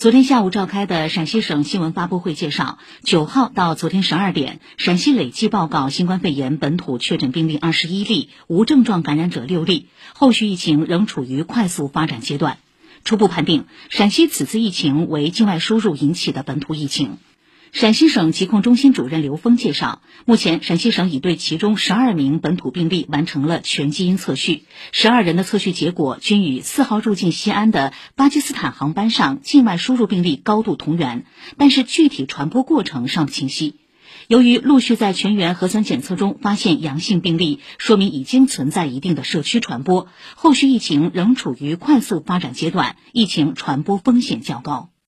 昨天下午召开的陕西省新闻发布会介绍，九号到昨天十二点，陕西累计报告新冠肺炎本土确诊病例二十一例，无症状感染者六例。后续疫情仍处于快速发展阶段。初步判定，陕西此次疫情为境外输入引起的本土疫情。陕西省疾控中心主任刘峰介绍，目前陕西省已对其中十二名本土病例完成了全基因测序，十二人的测序结果均与四号入境西安的巴基斯坦航班上境外输入病例高度同源，但是具体传播过程尚不清晰。由于陆续在全员核酸检测中发现阳性病例，说明已经存在一定的社区传播，后续疫情仍处于快速发展阶段，疫情传播风险较高。